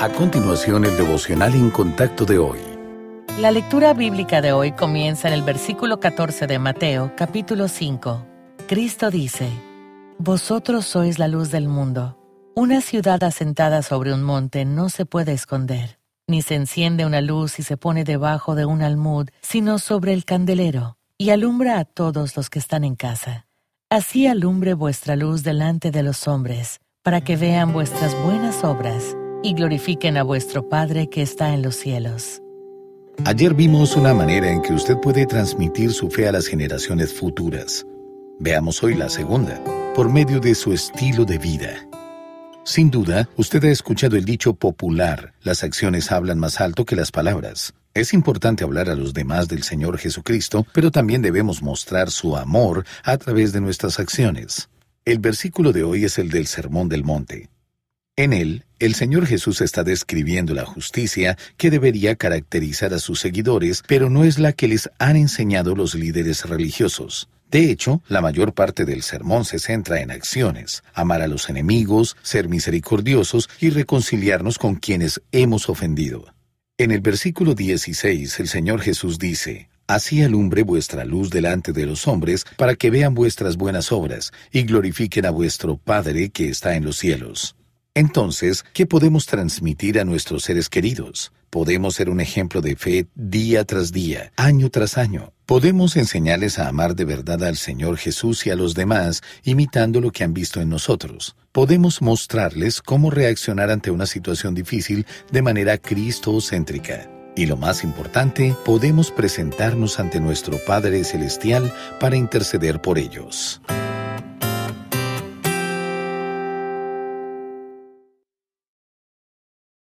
A continuación, el devocional en contacto de hoy. La lectura bíblica de hoy comienza en el versículo 14 de Mateo, capítulo 5. Cristo dice, Vosotros sois la luz del mundo. Una ciudad asentada sobre un monte no se puede esconder, ni se enciende una luz y se pone debajo de un almud, sino sobre el candelero, y alumbra a todos los que están en casa. Así alumbre vuestra luz delante de los hombres, para que vean vuestras buenas obras y glorifiquen a vuestro Padre que está en los cielos. Ayer vimos una manera en que usted puede transmitir su fe a las generaciones futuras. Veamos hoy la segunda, por medio de su estilo de vida. Sin duda, usted ha escuchado el dicho popular, las acciones hablan más alto que las palabras. Es importante hablar a los demás del Señor Jesucristo, pero también debemos mostrar su amor a través de nuestras acciones. El versículo de hoy es el del Sermón del Monte. En él, el Señor Jesús está describiendo la justicia que debería caracterizar a sus seguidores, pero no es la que les han enseñado los líderes religiosos. De hecho, la mayor parte del sermón se centra en acciones, amar a los enemigos, ser misericordiosos y reconciliarnos con quienes hemos ofendido. En el versículo 16 el Señor Jesús dice, Así alumbre vuestra luz delante de los hombres, para que vean vuestras buenas obras y glorifiquen a vuestro Padre que está en los cielos. Entonces, ¿qué podemos transmitir a nuestros seres queridos? Podemos ser un ejemplo de fe día tras día, año tras año. Podemos enseñarles a amar de verdad al Señor Jesús y a los demás, imitando lo que han visto en nosotros. Podemos mostrarles cómo reaccionar ante una situación difícil de manera cristocéntrica. Y lo más importante, podemos presentarnos ante nuestro Padre Celestial para interceder por ellos.